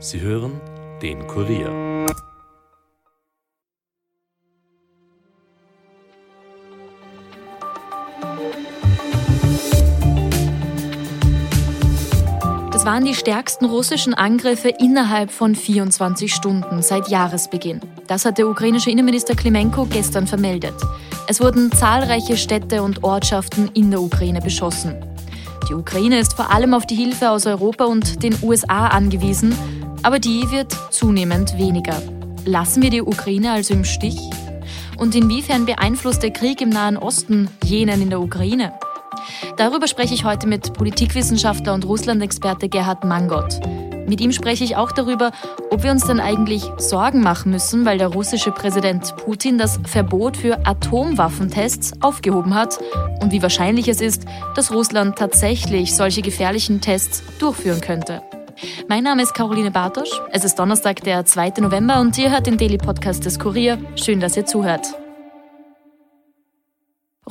Sie hören den Kurier. Das waren die stärksten russischen Angriffe innerhalb von 24 Stunden seit Jahresbeginn. Das hat der ukrainische Innenminister Klimenko gestern vermeldet. Es wurden zahlreiche Städte und Ortschaften in der Ukraine beschossen. Die Ukraine ist vor allem auf die Hilfe aus Europa und den USA angewiesen, aber die wird zunehmend weniger. Lassen wir die Ukraine also im Stich? Und inwiefern beeinflusst der Krieg im Nahen Osten jenen in der Ukraine? Darüber spreche ich heute mit Politikwissenschaftler und Russland-Experte Gerhard Mangott. Mit ihm spreche ich auch darüber, ob wir uns denn eigentlich Sorgen machen müssen, weil der russische Präsident Putin das Verbot für Atomwaffentests aufgehoben hat und wie wahrscheinlich es ist, dass Russland tatsächlich solche gefährlichen Tests durchführen könnte. Mein Name ist Caroline Bartosch. Es ist Donnerstag, der 2. November und ihr hört den Daily Podcast des Kurier. Schön, dass ihr zuhört.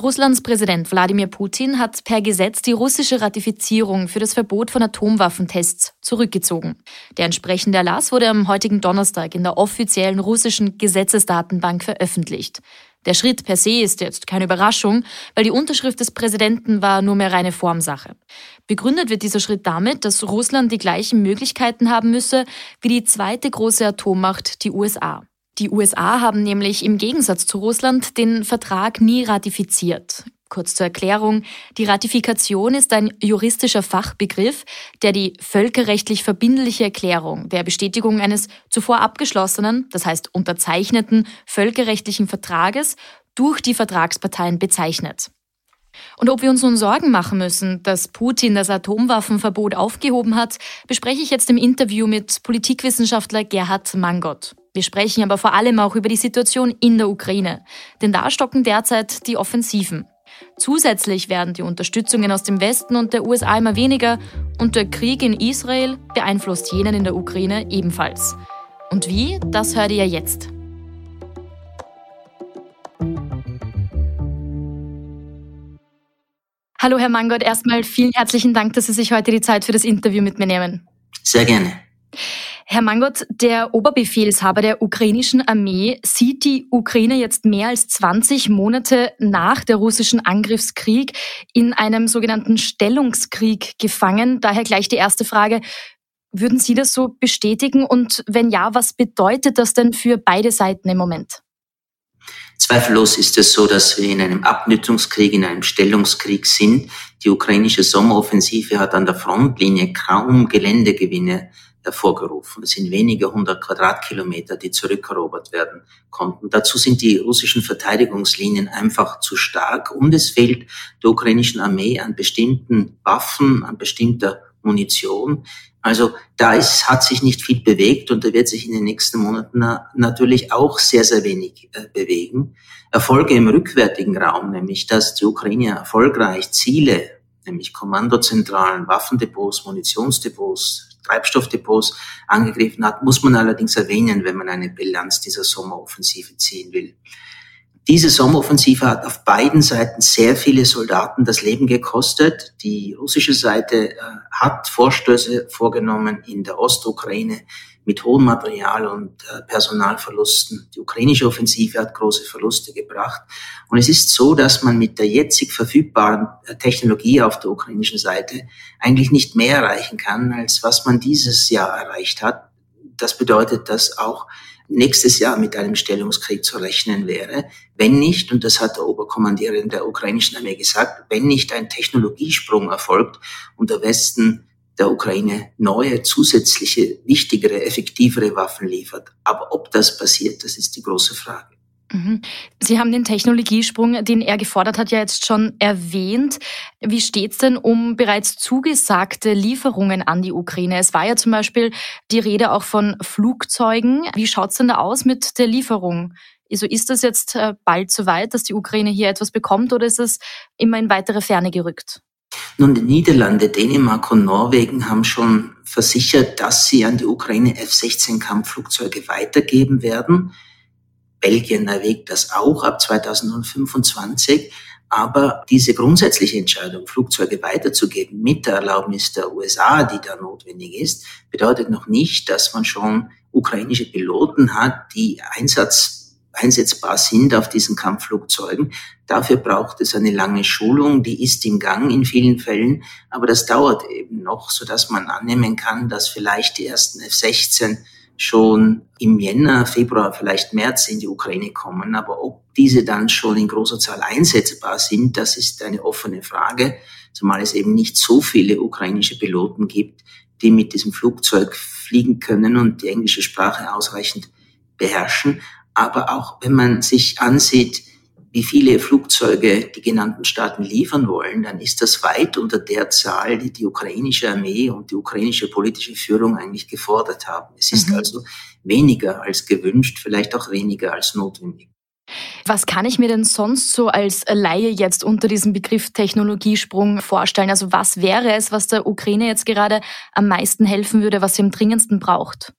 Russlands Präsident Wladimir Putin hat per Gesetz die russische Ratifizierung für das Verbot von Atomwaffentests zurückgezogen. Der entsprechende Erlass wurde am heutigen Donnerstag in der offiziellen russischen Gesetzesdatenbank veröffentlicht. Der Schritt per se ist jetzt keine Überraschung, weil die Unterschrift des Präsidenten war nur mehr reine Formsache. Begründet wird dieser Schritt damit, dass Russland die gleichen Möglichkeiten haben müsse wie die zweite große Atommacht, die USA. Die USA haben nämlich im Gegensatz zu Russland den Vertrag nie ratifiziert. Kurz zur Erklärung. Die Ratifikation ist ein juristischer Fachbegriff, der die völkerrechtlich verbindliche Erklärung der Bestätigung eines zuvor abgeschlossenen, das heißt unterzeichneten völkerrechtlichen Vertrages durch die Vertragsparteien bezeichnet. Und ob wir uns nun Sorgen machen müssen, dass Putin das Atomwaffenverbot aufgehoben hat, bespreche ich jetzt im Interview mit Politikwissenschaftler Gerhard Mangott. Wir sprechen aber vor allem auch über die Situation in der Ukraine, denn da stocken derzeit die Offensiven. Zusätzlich werden die Unterstützungen aus dem Westen und der USA immer weniger und der Krieg in Israel beeinflusst jenen in der Ukraine ebenfalls. Und wie, das hört ihr jetzt. Hallo Herr Mangott, erstmal vielen herzlichen Dank, dass Sie sich heute die Zeit für das Interview mit mir nehmen. Sehr gerne. Herr Mangott, der Oberbefehlshaber der ukrainischen Armee sieht die Ukraine jetzt mehr als 20 Monate nach der russischen Angriffskrieg in einem sogenannten Stellungskrieg gefangen. Daher gleich die erste Frage. Würden Sie das so bestätigen? Und wenn ja, was bedeutet das denn für beide Seiten im Moment? Zweifellos ist es so, dass wir in einem Abnützungskrieg, in einem Stellungskrieg sind. Die ukrainische Sommeroffensive hat an der Frontlinie kaum Geländegewinne hervorgerufen. Es sind wenige hundert Quadratkilometer, die zurückerobert werden konnten. Dazu sind die russischen Verteidigungslinien einfach zu stark und es fehlt der ukrainischen Armee an bestimmten Waffen, an bestimmter Munition. Also da ist, hat sich nicht viel bewegt und da wird sich in den nächsten Monaten natürlich auch sehr, sehr wenig äh, bewegen. Erfolge im rückwärtigen Raum, nämlich dass die Ukraine erfolgreich Ziele, nämlich Kommandozentralen, Waffendepots, Munitionsdepots, Treibstoffdepots angegriffen hat, muss man allerdings erwähnen, wenn man eine Bilanz dieser Sommeroffensive ziehen will. Diese Sommeroffensive hat auf beiden Seiten sehr viele Soldaten das Leben gekostet. Die russische Seite äh, hat Vorstöße vorgenommen in der Ostukraine mit hohen Material- und äh, Personalverlusten. Die ukrainische Offensive hat große Verluste gebracht. Und es ist so, dass man mit der jetzig verfügbaren äh, Technologie auf der ukrainischen Seite eigentlich nicht mehr erreichen kann, als was man dieses Jahr erreicht hat. Das bedeutet, dass auch nächstes Jahr mit einem Stellungskrieg zu rechnen wäre, wenn nicht, und das hat der Oberkommandierin der ukrainischen Armee gesagt, wenn nicht ein Technologiesprung erfolgt und der Westen der Ukraine neue, zusätzliche, wichtigere, effektivere Waffen liefert. Aber ob das passiert, das ist die große Frage. Mhm. Sie haben den Technologiesprung, den er gefordert hat, ja jetzt schon erwähnt. Wie steht's denn um bereits zugesagte Lieferungen an die Ukraine? Es war ja zum Beispiel die Rede auch von Flugzeugen. Wie schaut's denn da aus mit der Lieferung? Also ist das jetzt äh, bald soweit, dass die Ukraine hier etwas bekommt oder ist es immer in weitere Ferne gerückt? Nun, die Niederlande, Dänemark und Norwegen haben schon versichert, dass sie an die Ukraine F-16 Kampfflugzeuge weitergeben werden. Belgien erwägt das auch ab 2025. Aber diese grundsätzliche Entscheidung, Flugzeuge weiterzugeben mit der Erlaubnis der USA, die da notwendig ist, bedeutet noch nicht, dass man schon ukrainische Piloten hat, die Einsatz, einsetzbar sind auf diesen Kampfflugzeugen. Dafür braucht es eine lange Schulung, die ist im Gang in vielen Fällen, aber das dauert eben noch, so dass man annehmen kann, dass vielleicht die ersten F-16 schon im Jänner, Februar, vielleicht März in die Ukraine kommen. Aber ob diese dann schon in großer Zahl einsetzbar sind, das ist eine offene Frage, zumal es eben nicht so viele ukrainische Piloten gibt, die mit diesem Flugzeug fliegen können und die englische Sprache ausreichend beherrschen. Aber auch wenn man sich ansieht, wie viele Flugzeuge die genannten Staaten liefern wollen, dann ist das weit unter der Zahl, die die ukrainische Armee und die ukrainische politische Führung eigentlich gefordert haben. Es ist mhm. also weniger als gewünscht, vielleicht auch weniger als notwendig. Was kann ich mir denn sonst so als Laie jetzt unter diesem Begriff Technologiesprung vorstellen? Also was wäre es, was der Ukraine jetzt gerade am meisten helfen würde, was sie am dringendsten braucht?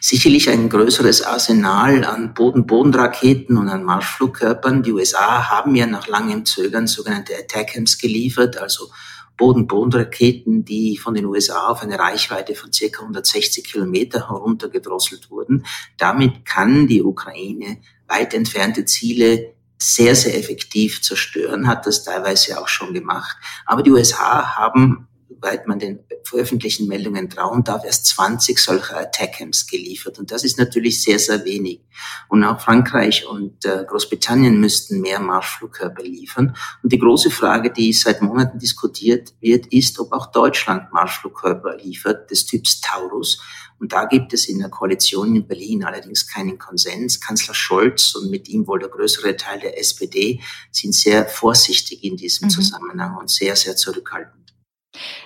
Sicherlich ein größeres Arsenal an Boden-Boden-Raketen und an Marschflugkörpern. Die USA haben ja nach langem Zögern sogenannte Attackams geliefert, also Boden-Boden-Raketen, die von den USA auf eine Reichweite von ca. 160 Kilometer heruntergedrosselt wurden. Damit kann die Ukraine weit entfernte Ziele sehr, sehr effektiv zerstören, hat das teilweise auch schon gemacht. Aber die USA haben soweit man den veröffentlichten Meldungen trauen darf, erst 20 solcher Attackams geliefert. Und das ist natürlich sehr, sehr wenig. Und auch Frankreich und äh, Großbritannien müssten mehr Marschflugkörper liefern. Und die große Frage, die seit Monaten diskutiert wird, ist, ob auch Deutschland Marschflugkörper liefert, des Typs Taurus. Und da gibt es in der Koalition in Berlin allerdings keinen Konsens. Kanzler Scholz und mit ihm wohl der größere Teil der SPD sind sehr vorsichtig in diesem mhm. Zusammenhang und sehr, sehr zurückhaltend.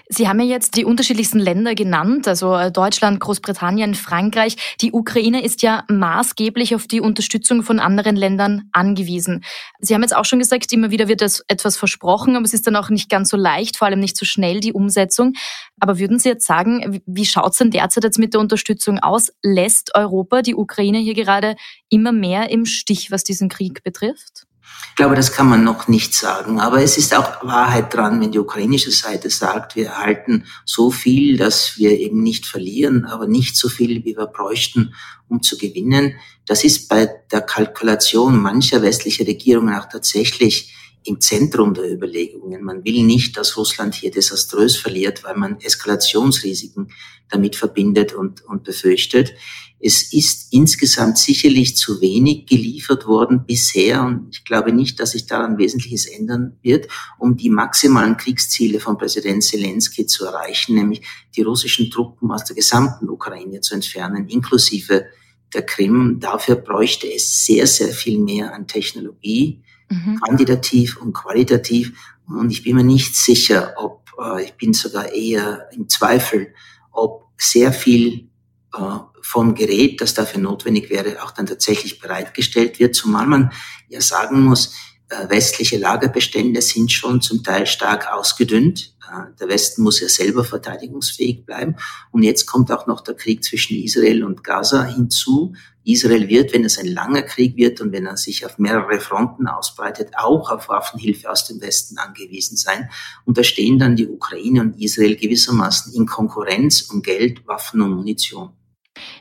Sie haben ja jetzt die unterschiedlichsten Länder genannt, also äh, Deutschland, Großbritannien, Frankreich. Die Ukraine ist ja maßgeblich auf die Unterstützung von anderen Ländern angewiesen. Sie haben jetzt auch schon gesagt, immer wieder wird das etwas versprochen, aber es ist dann auch nicht ganz so leicht, vor allem nicht so schnell die Umsetzung. Aber würden Sie jetzt sagen, wie schaut es denn derzeit jetzt mit der Unterstützung aus? Lässt Europa die Ukraine hier gerade immer mehr im Stich, was diesen Krieg betrifft? Ich glaube, das kann man noch nicht sagen. Aber es ist auch Wahrheit dran, wenn die ukrainische Seite sagt, wir erhalten so viel, dass wir eben nicht verlieren, aber nicht so viel, wie wir bräuchten, um zu gewinnen. Das ist bei der Kalkulation mancher westlicher Regierungen auch tatsächlich im Zentrum der Überlegungen. Man will nicht, dass Russland hier desaströs verliert, weil man Eskalationsrisiken damit verbindet und, und befürchtet. Es ist insgesamt sicherlich zu wenig geliefert worden bisher und ich glaube nicht, dass sich daran Wesentliches ändern wird, um die maximalen Kriegsziele von Präsident Zelensky zu erreichen, nämlich die russischen Truppen aus der gesamten Ukraine zu entfernen, inklusive der Krim. Dafür bräuchte es sehr, sehr viel mehr an Technologie, mhm. quantitativ und qualitativ. Und ich bin mir nicht sicher, ob, äh, ich bin sogar eher im Zweifel, ob sehr viel äh, vom Gerät, das dafür notwendig wäre, auch dann tatsächlich bereitgestellt wird, zumal man ja sagen muss, äh, westliche Lagerbestände sind schon zum Teil stark ausgedünnt. Äh, der Westen muss ja selber verteidigungsfähig bleiben. Und jetzt kommt auch noch der Krieg zwischen Israel und Gaza hinzu. Israel wird, wenn es ein langer Krieg wird und wenn er sich auf mehrere Fronten ausbreitet, auch auf Waffenhilfe aus dem Westen angewiesen sein. Und da stehen dann die Ukraine und Israel gewissermaßen in Konkurrenz um Geld, Waffen und Munition.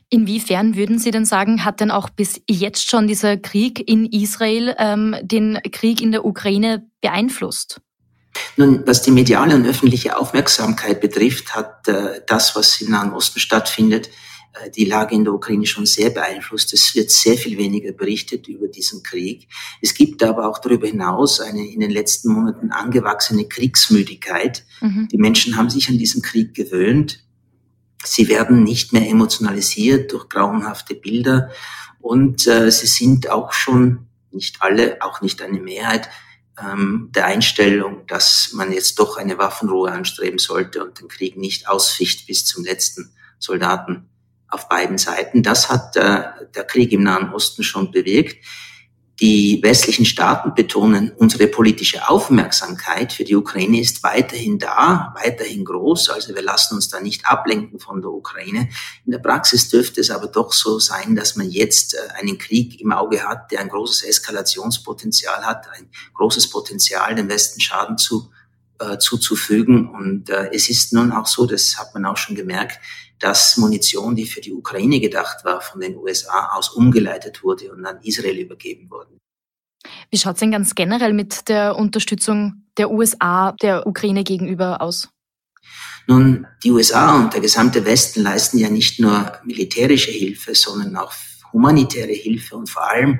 Inwiefern würden Sie denn sagen, hat denn auch bis jetzt schon dieser Krieg in Israel ähm, den Krieg in der Ukraine beeinflusst? Nun, was die mediale und öffentliche Aufmerksamkeit betrifft, hat äh, das, was im Nahen Osten stattfindet, äh, die Lage in der Ukraine schon sehr beeinflusst. Es wird sehr viel weniger berichtet über diesen Krieg. Es gibt aber auch darüber hinaus eine in den letzten Monaten angewachsene Kriegsmüdigkeit. Mhm. Die Menschen haben sich an diesen Krieg gewöhnt. Sie werden nicht mehr emotionalisiert durch grauenhafte Bilder und äh, sie sind auch schon, nicht alle, auch nicht eine Mehrheit, ähm, der Einstellung, dass man jetzt doch eine Waffenruhe anstreben sollte und den Krieg nicht ausficht bis zum letzten Soldaten auf beiden Seiten. Das hat äh, der Krieg im Nahen Osten schon bewirkt. Die westlichen Staaten betonen, unsere politische Aufmerksamkeit für die Ukraine ist weiterhin da, weiterhin groß. Also wir lassen uns da nicht ablenken von der Ukraine. In der Praxis dürfte es aber doch so sein, dass man jetzt äh, einen Krieg im Auge hat, der ein großes Eskalationspotenzial hat, ein großes Potenzial, dem Westen Schaden zu, äh, zuzufügen. Und äh, es ist nun auch so, das hat man auch schon gemerkt, dass Munition, die für die Ukraine gedacht war, von den USA aus umgeleitet wurde und an Israel übergeben wurde. Wie schaut es denn ganz generell mit der Unterstützung der USA der Ukraine gegenüber aus? Nun, die USA und der gesamte Westen leisten ja nicht nur militärische Hilfe, sondern auch humanitäre Hilfe und vor allem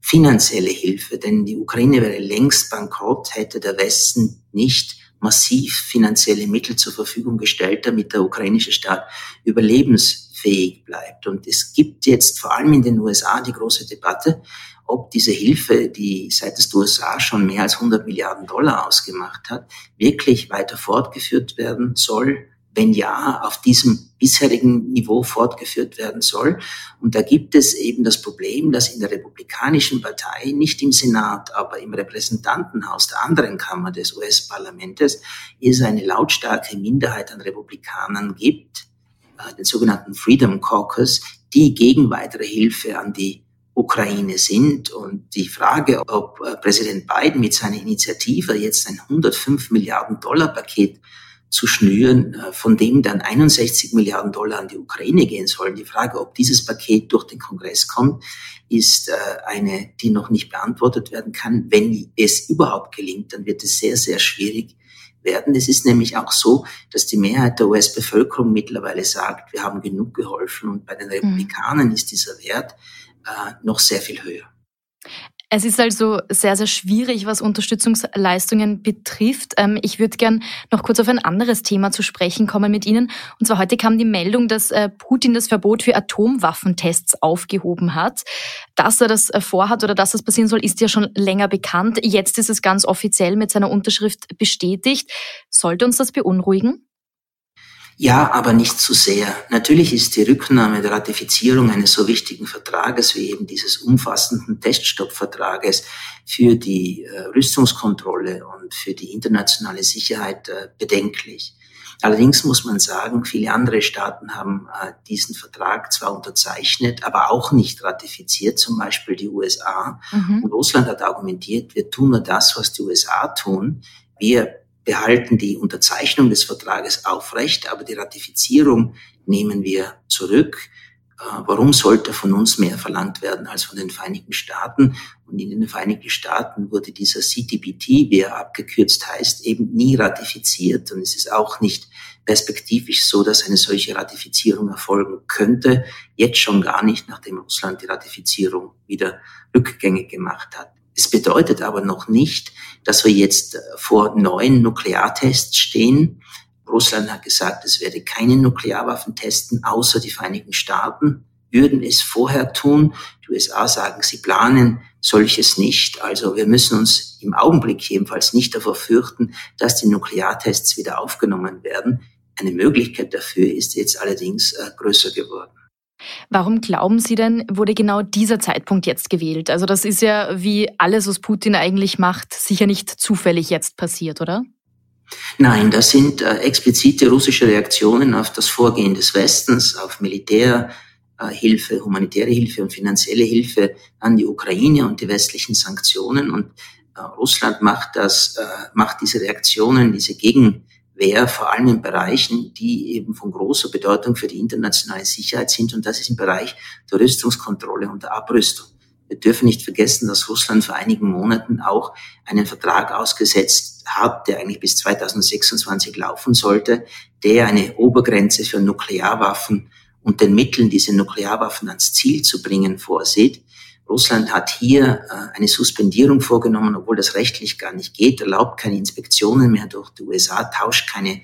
finanzielle Hilfe, denn die Ukraine wäre längst bankrott, hätte der Westen nicht massiv finanzielle Mittel zur Verfügung gestellt, damit der ukrainische Staat überlebensfähig bleibt. Und es gibt jetzt vor allem in den USA die große Debatte, ob diese Hilfe, die seitens der USA schon mehr als 100 Milliarden Dollar ausgemacht hat, wirklich weiter fortgeführt werden soll wenn ja, auf diesem bisherigen Niveau fortgeführt werden soll. Und da gibt es eben das Problem, dass in der Republikanischen Partei, nicht im Senat, aber im Repräsentantenhaus der anderen Kammer des US-Parlamentes, es eine lautstarke Minderheit an Republikanern gibt, äh, den sogenannten Freedom Caucus, die gegen weitere Hilfe an die Ukraine sind. Und die Frage, ob äh, Präsident Biden mit seiner Initiative jetzt ein 105 Milliarden Dollar Paket zu schnüren, äh, von dem dann 61 Milliarden Dollar an die Ukraine gehen sollen. Die Frage, ob dieses Paket durch den Kongress kommt, ist äh, eine, die noch nicht beantwortet werden kann. Wenn es überhaupt gelingt, dann wird es sehr, sehr schwierig werden. Es ist nämlich auch so, dass die Mehrheit der US-Bevölkerung mittlerweile sagt, wir haben genug geholfen und bei den mhm. Republikanern ist dieser Wert äh, noch sehr viel höher. Es ist also sehr, sehr schwierig, was Unterstützungsleistungen betrifft. Ähm, ich würde gern noch kurz auf ein anderes Thema zu sprechen kommen mit Ihnen. Und zwar heute kam die Meldung, dass äh, Putin das Verbot für Atomwaffentests aufgehoben hat. Dass er das äh, vorhat oder dass das passieren soll, ist ja schon länger bekannt. Jetzt ist es ganz offiziell mit seiner Unterschrift bestätigt. Sollte uns das beunruhigen? Ja, aber nicht zu sehr. Natürlich ist die Rücknahme der Ratifizierung eines so wichtigen Vertrages wie eben dieses umfassenden Teststoppvertrages für die äh, Rüstungskontrolle und für die internationale Sicherheit äh, bedenklich. Allerdings muss man sagen, viele andere Staaten haben äh, diesen Vertrag zwar unterzeichnet, aber auch nicht ratifiziert, zum Beispiel die USA. Mhm. Und Russland hat argumentiert, wir tun nur das, was die USA tun. Wir behalten die Unterzeichnung des Vertrages aufrecht, aber die Ratifizierung nehmen wir zurück. Äh, warum sollte von uns mehr verlangt werden als von den Vereinigten Staaten? Und in den Vereinigten Staaten wurde dieser CTBT, wie er abgekürzt heißt, eben nie ratifiziert. Und es ist auch nicht perspektivisch so, dass eine solche Ratifizierung erfolgen könnte. Jetzt schon gar nicht, nachdem Russland die Ratifizierung wieder rückgängig gemacht hat. Es bedeutet aber noch nicht, dass wir jetzt äh, vor neuen Nukleartests stehen. Russland hat gesagt, es werde keine Nuklearwaffen testen, außer die Vereinigten Staaten würden es vorher tun. Die USA sagen, sie planen solches nicht. Also wir müssen uns im Augenblick jedenfalls nicht davor fürchten, dass die Nukleartests wieder aufgenommen werden. Eine Möglichkeit dafür ist jetzt allerdings äh, größer geworden. Warum glauben Sie denn, wurde genau dieser Zeitpunkt jetzt gewählt? Also das ist ja, wie alles, was Putin eigentlich macht, sicher nicht zufällig jetzt passiert, oder? Nein, das sind äh, explizite russische Reaktionen auf das Vorgehen des Westens, auf Militärhilfe, äh, humanitäre Hilfe und finanzielle Hilfe an die Ukraine und die westlichen Sanktionen. Und äh, Russland macht das, äh, macht diese Reaktionen, diese Gegen wäre vor allem in Bereichen, die eben von großer Bedeutung für die internationale Sicherheit sind. Und das ist im Bereich der Rüstungskontrolle und der Abrüstung. Wir dürfen nicht vergessen, dass Russland vor einigen Monaten auch einen Vertrag ausgesetzt hat, der eigentlich bis 2026 laufen sollte, der eine Obergrenze für Nuklearwaffen und den Mitteln, diese Nuklearwaffen ans Ziel zu bringen, vorsieht. Russland hat hier äh, eine Suspendierung vorgenommen, obwohl das rechtlich gar nicht geht, erlaubt keine Inspektionen mehr durch die USA, tauscht keine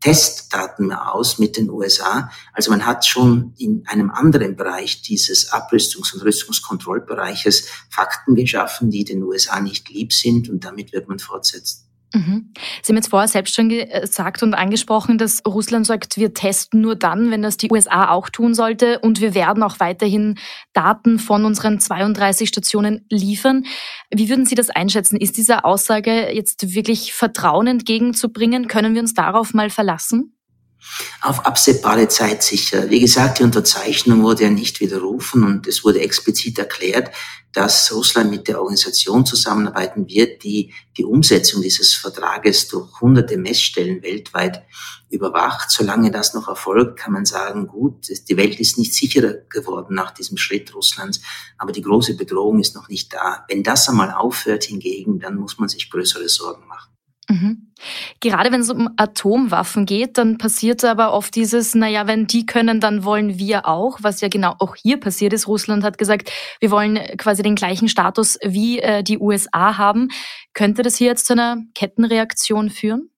Testdaten mehr aus mit den USA. Also man hat schon in einem anderen Bereich dieses Abrüstungs- und Rüstungskontrollbereiches Fakten geschaffen, die den USA nicht lieb sind und damit wird man fortsetzen. Mhm. Sie haben jetzt vorher selbst schon gesagt und angesprochen, dass Russland sagt, wir testen nur dann, wenn das die USA auch tun sollte und wir werden auch weiterhin Daten von unseren 32 Stationen liefern. Wie würden Sie das einschätzen? Ist dieser Aussage jetzt wirklich Vertrauen entgegenzubringen? Können wir uns darauf mal verlassen? Auf absehbare Zeit sicher. Wie gesagt, die Unterzeichnung wurde ja nicht widerrufen und es wurde explizit erklärt, dass Russland mit der Organisation zusammenarbeiten wird, die die Umsetzung dieses Vertrages durch hunderte Messstellen weltweit überwacht. Solange das noch erfolgt, kann man sagen, gut, die Welt ist nicht sicherer geworden nach diesem Schritt Russlands, aber die große Bedrohung ist noch nicht da. Wenn das einmal aufhört hingegen, dann muss man sich größere Sorgen machen. Mhm. Gerade wenn es um Atomwaffen geht, dann passiert aber oft dieses, naja, wenn die können, dann wollen wir auch, was ja genau auch hier passiert ist. Russland hat gesagt, wir wollen quasi den gleichen Status wie äh, die USA haben. Könnte das hier jetzt zu einer Kettenreaktion führen?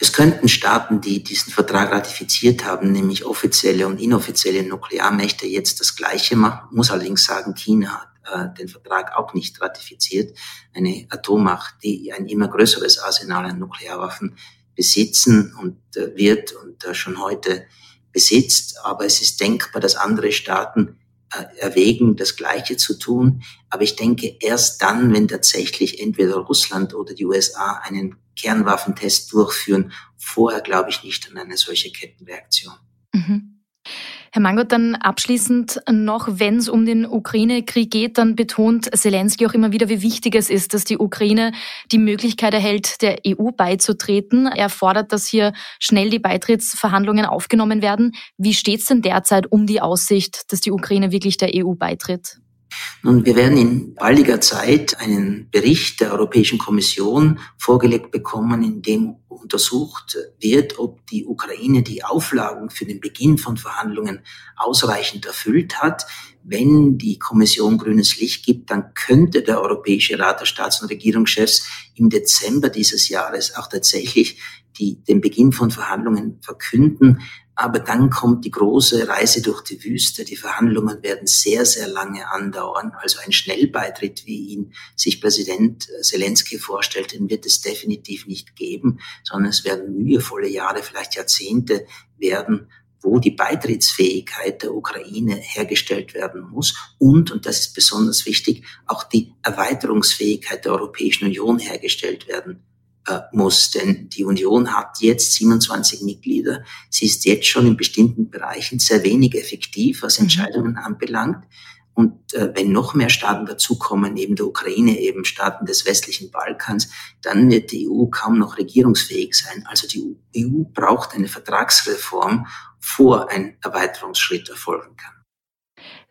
Es könnten Staaten, die diesen Vertrag ratifiziert haben, nämlich offizielle und inoffizielle Nuklearmächte, jetzt das Gleiche machen. muss allerdings sagen, China hat äh, den Vertrag auch nicht ratifiziert. Eine Atommacht, die ein immer größeres Arsenal an Nuklearwaffen besitzen und äh, wird und äh, schon heute besitzt. Aber es ist denkbar, dass andere Staaten äh, erwägen, das Gleiche zu tun. Aber ich denke, erst dann, wenn tatsächlich entweder Russland oder die USA einen Kernwaffentest durchführen, vorher glaube ich nicht an eine solche Kettenreaktion. Mhm. Herr Mangot, dann abschließend noch, wenn es um den Ukraine-Krieg geht, dann betont Zelensky auch immer wieder, wie wichtig es ist, dass die Ukraine die Möglichkeit erhält, der EU beizutreten. Er fordert, dass hier schnell die Beitrittsverhandlungen aufgenommen werden. Wie steht es denn derzeit um die Aussicht, dass die Ukraine wirklich der EU beitritt? Nun, wir werden in baldiger Zeit einen Bericht der Europäischen Kommission vorgelegt bekommen, in dem untersucht wird, ob die Ukraine die Auflagen für den Beginn von Verhandlungen ausreichend erfüllt hat. Wenn die Kommission grünes Licht gibt, dann könnte der Europäische Rat der Staats- und Regierungschefs im Dezember dieses Jahres auch tatsächlich die, den Beginn von Verhandlungen verkünden. Aber dann kommt die große Reise durch die Wüste. Die Verhandlungen werden sehr, sehr lange andauern. Also ein Schnellbeitritt, wie ihn sich Präsident Zelensky vorstellt, den wird es definitiv nicht geben, sondern es werden mühevolle Jahre, vielleicht Jahrzehnte werden, wo die Beitrittsfähigkeit der Ukraine hergestellt werden muss und, und das ist besonders wichtig, auch die Erweiterungsfähigkeit der Europäischen Union hergestellt werden äh, muss. Denn die Union hat jetzt 27 Mitglieder. Sie ist jetzt schon in bestimmten Bereichen sehr wenig effektiv, was mhm. Entscheidungen anbelangt. Und äh, wenn noch mehr Staaten dazukommen, neben der Ukraine eben Staaten des westlichen Balkans, dann wird die EU kaum noch regierungsfähig sein. Also die EU braucht eine Vertragsreform, vor ein Erweiterungsschritt erfolgen kann.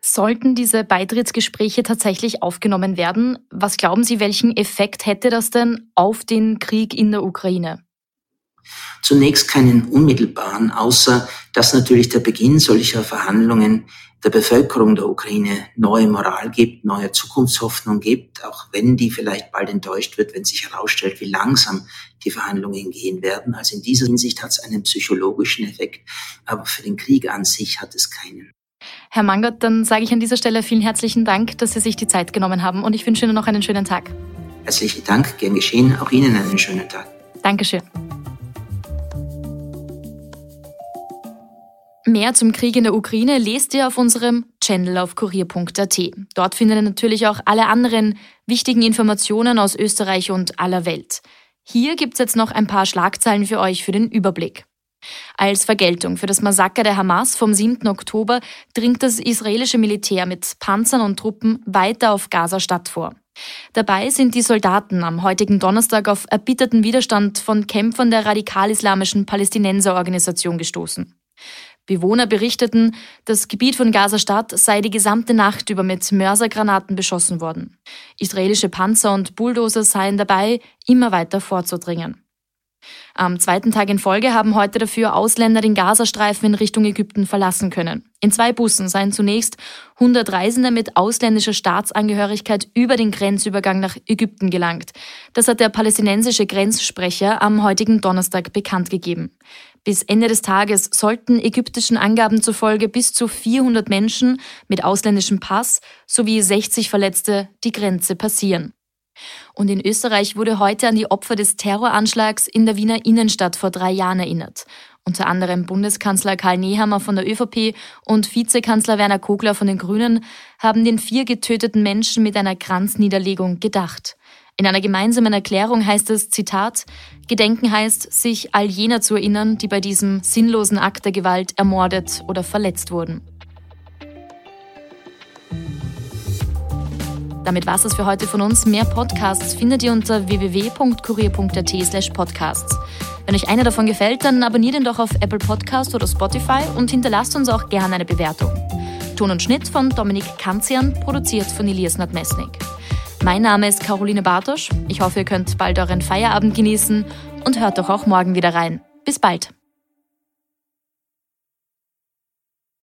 Sollten diese Beitrittsgespräche tatsächlich aufgenommen werden, was glauben Sie, welchen Effekt hätte das denn auf den Krieg in der Ukraine? Zunächst keinen unmittelbaren, außer dass natürlich der Beginn solcher Verhandlungen der Bevölkerung der Ukraine neue Moral gibt, neue Zukunftshoffnung gibt, auch wenn die vielleicht bald enttäuscht wird, wenn sich herausstellt, wie langsam die Verhandlungen gehen werden. Also in dieser Hinsicht hat es einen psychologischen Effekt, aber für den Krieg an sich hat es keinen. Herr Mangert, dann sage ich an dieser Stelle vielen herzlichen Dank, dass Sie sich die Zeit genommen haben und ich wünsche Ihnen noch einen schönen Tag. Herzlichen Dank, gern geschehen. Auch Ihnen einen schönen Tag. Dankeschön. Mehr zum Krieg in der Ukraine lest ihr auf unserem Channel auf kurier.at. Dort findet ihr natürlich auch alle anderen wichtigen Informationen aus Österreich und aller Welt. Hier gibt's jetzt noch ein paar Schlagzeilen für euch für den Überblick. Als Vergeltung für das Massaker der Hamas vom 7. Oktober dringt das israelische Militär mit Panzern und Truppen weiter auf Gaza-Stadt vor. Dabei sind die Soldaten am heutigen Donnerstag auf erbitterten Widerstand von Kämpfern der radikal-islamischen Palästinenserorganisation gestoßen. Bewohner berichteten, das Gebiet von Gaza-Stadt sei die gesamte Nacht über mit Mörsergranaten beschossen worden. Israelische Panzer und Bulldozer seien dabei, immer weiter vorzudringen. Am zweiten Tag in Folge haben heute dafür Ausländer den Gazastreifen in Richtung Ägypten verlassen können. In zwei Bussen seien zunächst 100 Reisende mit ausländischer Staatsangehörigkeit über den Grenzübergang nach Ägypten gelangt. Das hat der palästinensische Grenzsprecher am heutigen Donnerstag bekannt gegeben. Bis Ende des Tages sollten ägyptischen Angaben zufolge bis zu 400 Menschen mit ausländischem Pass sowie 60 Verletzte die Grenze passieren. Und in Österreich wurde heute an die Opfer des Terroranschlags in der Wiener Innenstadt vor drei Jahren erinnert. Unter anderem Bundeskanzler Karl Nehammer von der ÖVP und Vizekanzler Werner Kogler von den Grünen haben den vier getöteten Menschen mit einer Kranzniederlegung gedacht. In einer gemeinsamen Erklärung heißt es, Zitat, Gedenken heißt, sich all jener zu erinnern, die bei diesem sinnlosen Akt der Gewalt ermordet oder verletzt wurden. Damit war es für heute von uns. Mehr Podcasts findet ihr unter www.kurier.at slash podcasts. Wenn euch einer davon gefällt, dann abonniert ihn doch auf Apple Podcast oder Spotify und hinterlasst uns auch gerne eine Bewertung. Ton und Schnitt von Dominik Kanzian, produziert von Elias Nadmesnik. Mein Name ist Caroline Bartosch. Ich hoffe, ihr könnt bald euren Feierabend genießen und hört doch auch morgen wieder rein. Bis bald.